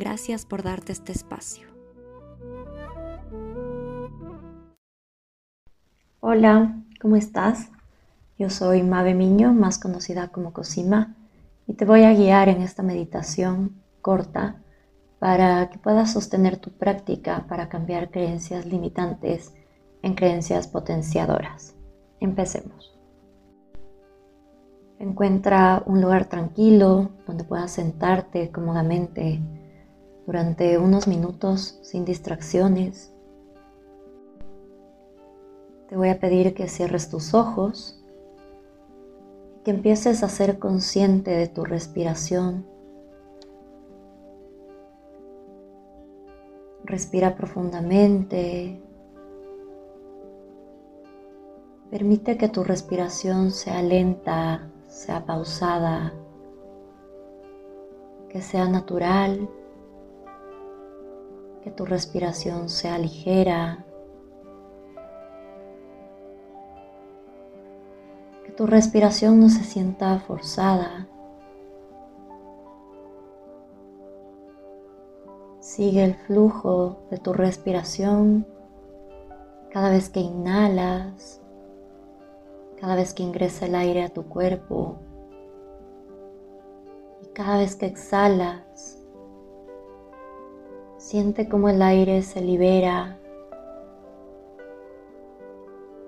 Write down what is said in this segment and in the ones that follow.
Gracias por darte este espacio. Hola, ¿cómo estás? Yo soy Mabe Miño, más conocida como Cosima, y te voy a guiar en esta meditación corta para que puedas sostener tu práctica para cambiar creencias limitantes en creencias potenciadoras. Empecemos. Encuentra un lugar tranquilo donde puedas sentarte cómodamente durante unos minutos sin distracciones. Te voy a pedir que cierres tus ojos, que empieces a ser consciente de tu respiración. Respira profundamente. Permite que tu respiración sea lenta, sea pausada, que sea natural, que tu respiración sea ligera, que tu respiración no se sienta forzada. Sigue el flujo de tu respiración cada vez que inhalas cada vez que ingresa el aire a tu cuerpo y cada vez que exhalas, siente como el aire se libera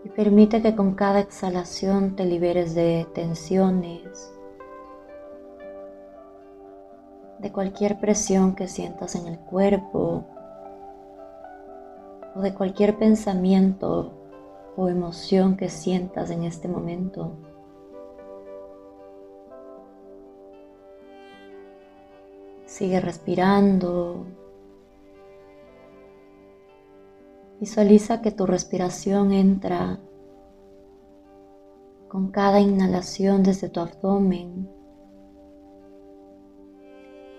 y permite que con cada exhalación te liberes de tensiones, de cualquier presión que sientas en el cuerpo o de cualquier pensamiento o emoción que sientas en este momento. Sigue respirando. Visualiza que tu respiración entra con cada inhalación desde tu abdomen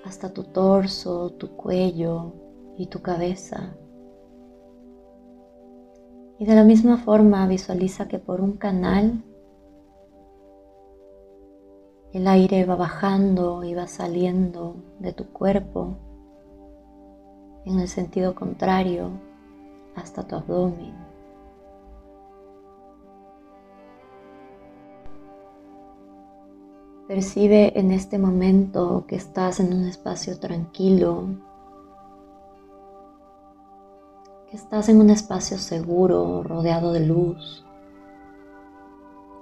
hasta tu torso, tu cuello y tu cabeza. Y de la misma forma visualiza que por un canal el aire va bajando y va saliendo de tu cuerpo en el sentido contrario hasta tu abdomen. Percibe en este momento que estás en un espacio tranquilo, estás en un espacio seguro, rodeado de luz,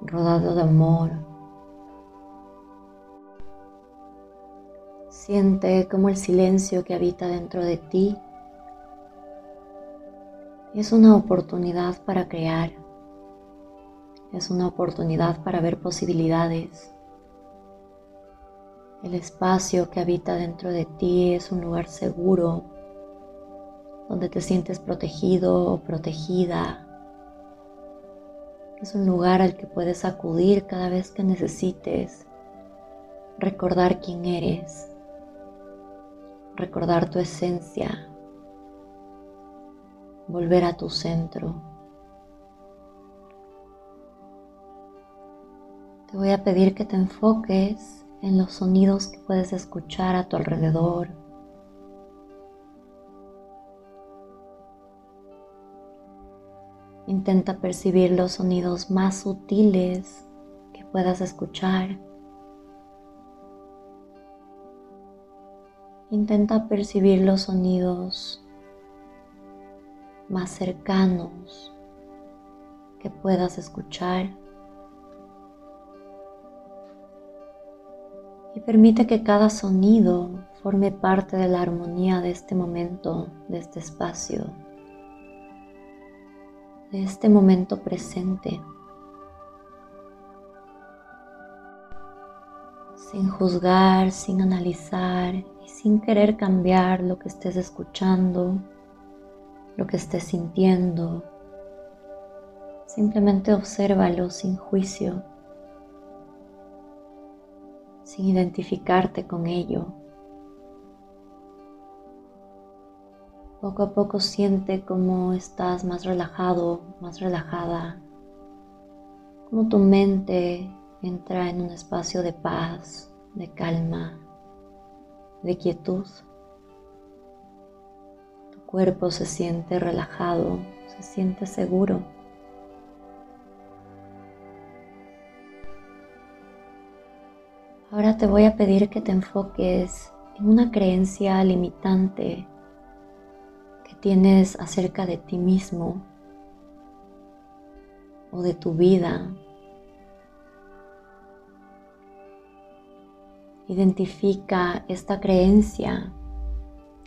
rodeado de amor. Siente como el silencio que habita dentro de ti es una oportunidad para crear, es una oportunidad para ver posibilidades. El espacio que habita dentro de ti es un lugar seguro donde te sientes protegido o protegida. Es un lugar al que puedes acudir cada vez que necesites recordar quién eres, recordar tu esencia, volver a tu centro. Te voy a pedir que te enfoques en los sonidos que puedes escuchar a tu alrededor Intenta percibir los sonidos más sutiles que puedas escuchar. Intenta percibir los sonidos más cercanos que puedas escuchar. Y permite que cada sonido forme parte de la armonía de este momento, de este espacio de este momento presente, sin juzgar, sin analizar y sin querer cambiar lo que estés escuchando, lo que estés sintiendo, simplemente obsérvalo sin juicio, sin identificarte con ello. Poco a poco siente cómo estás más relajado, más relajada, cómo tu mente entra en un espacio de paz, de calma, de quietud. Cuerpo se siente relajado, se siente seguro. Ahora te voy a pedir que te enfoques en una creencia limitante tienes acerca de ti mismo o de tu vida. Identifica esta creencia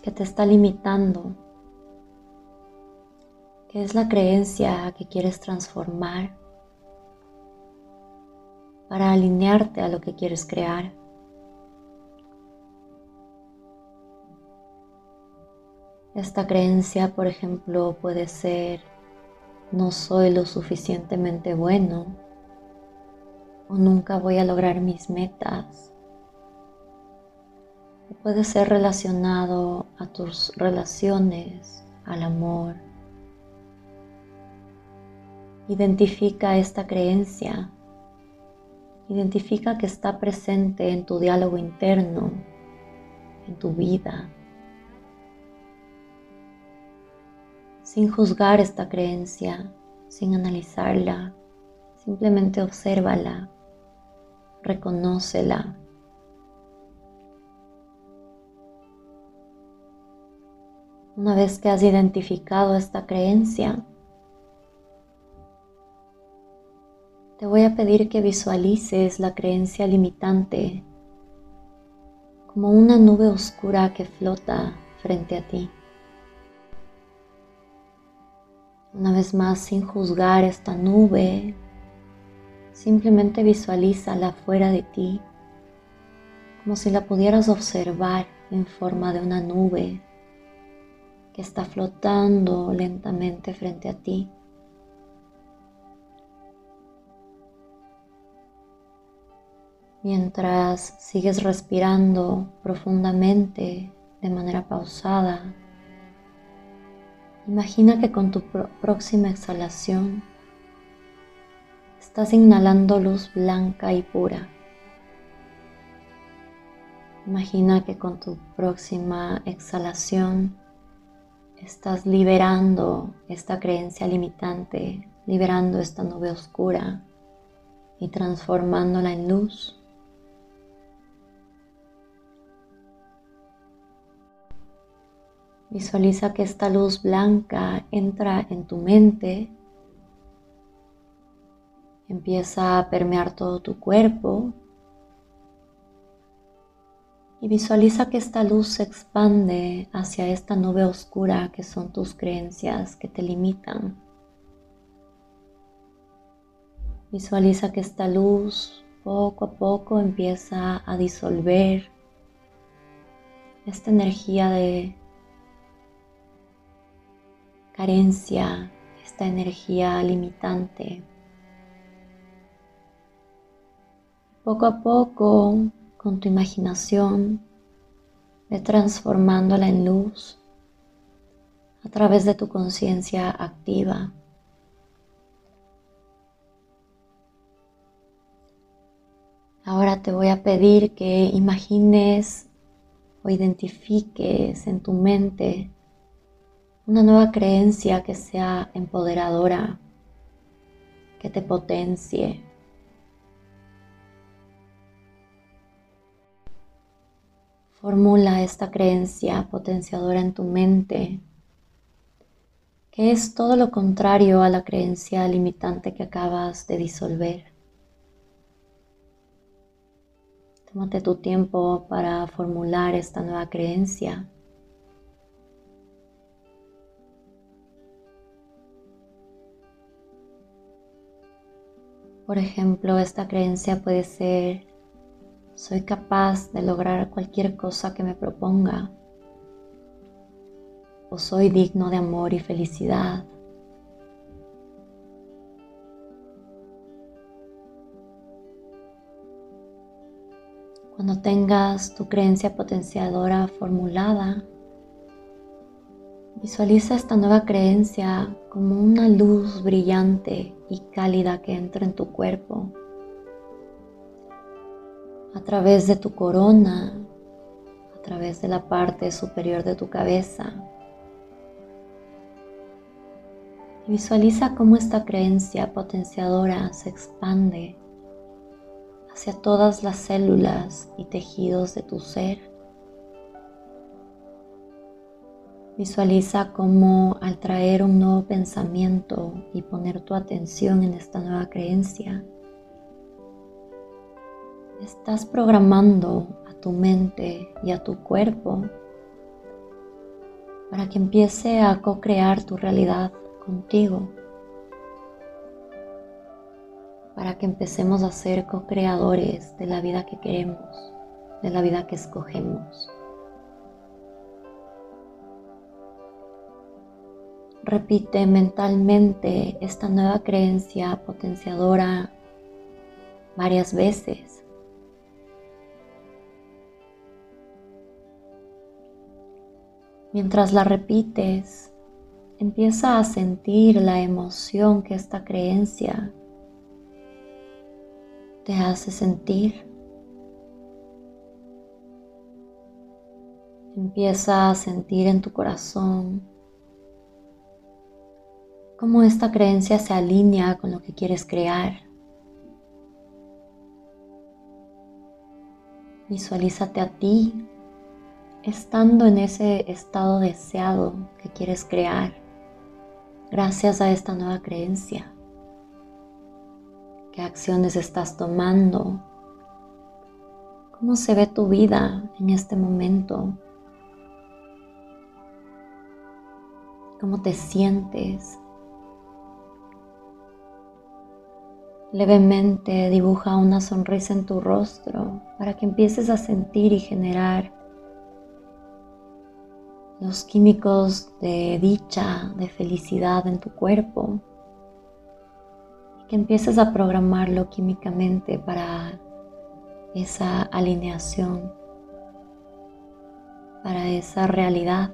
que te está limitando. ¿Qué es la creencia que quieres transformar para alinearte a lo que quieres crear? Esta creencia, por ejemplo, puede ser no soy lo suficientemente bueno o nunca voy a lograr mis metas. Puede ser relacionado a tus relaciones, al amor. Identifica esta creencia. Identifica que está presente en tu diálogo interno, en tu vida. sin juzgar esta creencia, sin analizarla, simplemente obsérvala, reconócela. Una vez que has identificado esta creencia, te voy a pedir que visualices la creencia limitante como una nube oscura que flota frente a ti. Una vez más, sin juzgar esta nube, simplemente visualízala fuera de ti, como si la pudieras observar en forma de una nube que está flotando lentamente frente a ti. Mientras sigues respirando profundamente de manera pausada, Imagina que con tu próxima exhalación estás inhalando luz blanca y pura. Imagina que con tu próxima exhalación estás liberando esta creencia limitante, liberando esta nube oscura y transformándola en luz. Visualiza que esta luz blanca entra en tu mente, empieza a permear todo tu cuerpo y visualiza que esta luz se expande hacia esta nube oscura que son tus creencias que te limitan. Visualiza que esta luz poco a poco empieza a disolver esta energía de carencia, esta energía limitante. Poco a poco, con tu imaginación, ve transformándola en luz a través de tu conciencia activa. Ahora te voy a pedir que imagines o identifiques en tu mente una nueva creencia que sea empoderadora, que te potencie. Formula esta creencia potenciadora en tu mente, que es todo lo contrario a la creencia limitante que acabas de disolver. Tómate tu tiempo para formular esta nueva creencia. Por ejemplo, esta creencia puede ser, Soy capaz de lograr cualquier cosa que me proponga. O soy digno de amor y felicidad. Cuando tengas tu creencia potenciadora formulada, visualiza esta nueva creencia como una luz brillante y cálida que entra en tu cuerpo a través de tu corona, a través de la parte superior de tu cabeza. visualiza cómo esta creencia potenciadora se expande hacia todas las células y tejidos de tu ser. Visualiza cómo al traer un nuevo pensamiento y poner tu atención en esta nueva creencia, estás programando a tu mente y a tu cuerpo para que empiece a co-crear tu realidad contigo para que empecemos a ser co-creadores de la vida que queremos, de la vida que escogemos. Repite mentalmente esta nueva creencia potenciadora varias veces. Mientras la repites, empieza a sentir la emoción que esta creencia te hace sentir. Empieza a sentir en tu corazón cómo esta creencia se alinea con lo que quieres crear. Visualízate a ti estando en ese estado deseado que quieres crear gracias a esta nueva creencia. ¿Qué acciones estás tomando? ¿Cómo se ve tu vida en este momento? ¿Cómo te sientes? Levemente dibuja una sonrisa en tu rostro para que empieces a sentir y generar los químicos de dicha, de felicidad en tu cuerpo que empieces a programarlo químicamente para esa alineación, para esa realidad.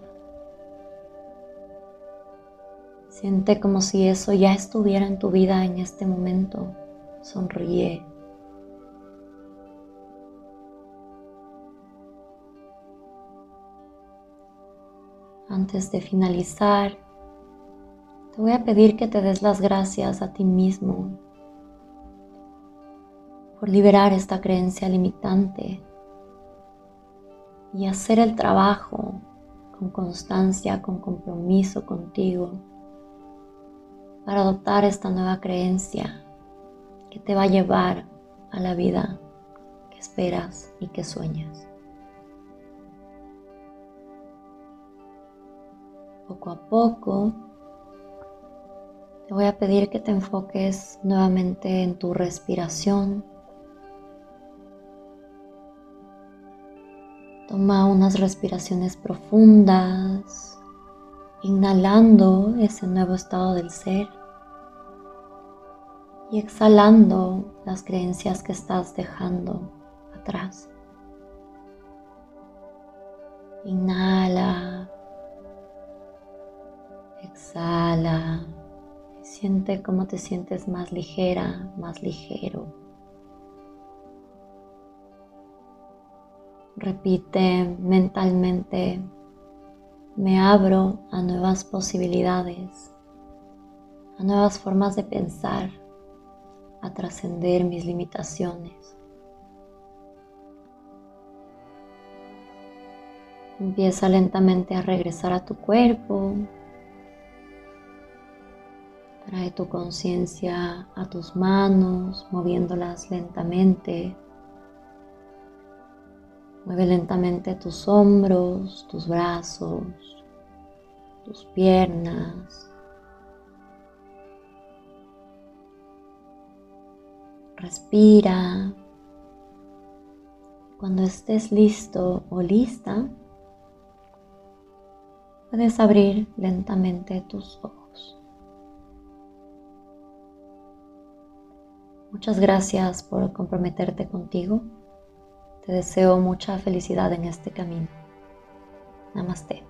Siente como si eso ya estuviera en tu vida en este momento. Sonríe. Antes de finalizar, te voy a pedir que te des las gracias a ti mismo por liberar esta creencia limitante y hacer el trabajo con constancia, con compromiso contigo para adoptar esta nueva creencia que te va a llevar a la vida que esperas y que sueñas. Poco a poco te voy a pedir que te enfoques nuevamente en tu respiración. Toma unas respiraciones profundas, inhalando ese nuevo estado del ser y exhalando las creencias que estás dejando atrás. Inhala, exhala. Siente cómo te sientes más ligera, más ligero. Repite mentalmente, me abro a nuevas posibilidades, a nuevas formas de pensar, a trascender mis limitaciones. Empieza lentamente a regresar a tu cuerpo, Trae tu conciencia a tus manos, moviéndolas lentamente. Mueve lentamente tus hombros, tus brazos, tus piernas. Respira. Cuando estés listo o lista, puedes abrir lentamente tus ojos. Muchas gracias por comprometerte contigo. Te deseo mucha felicidad en este camino. Namaste.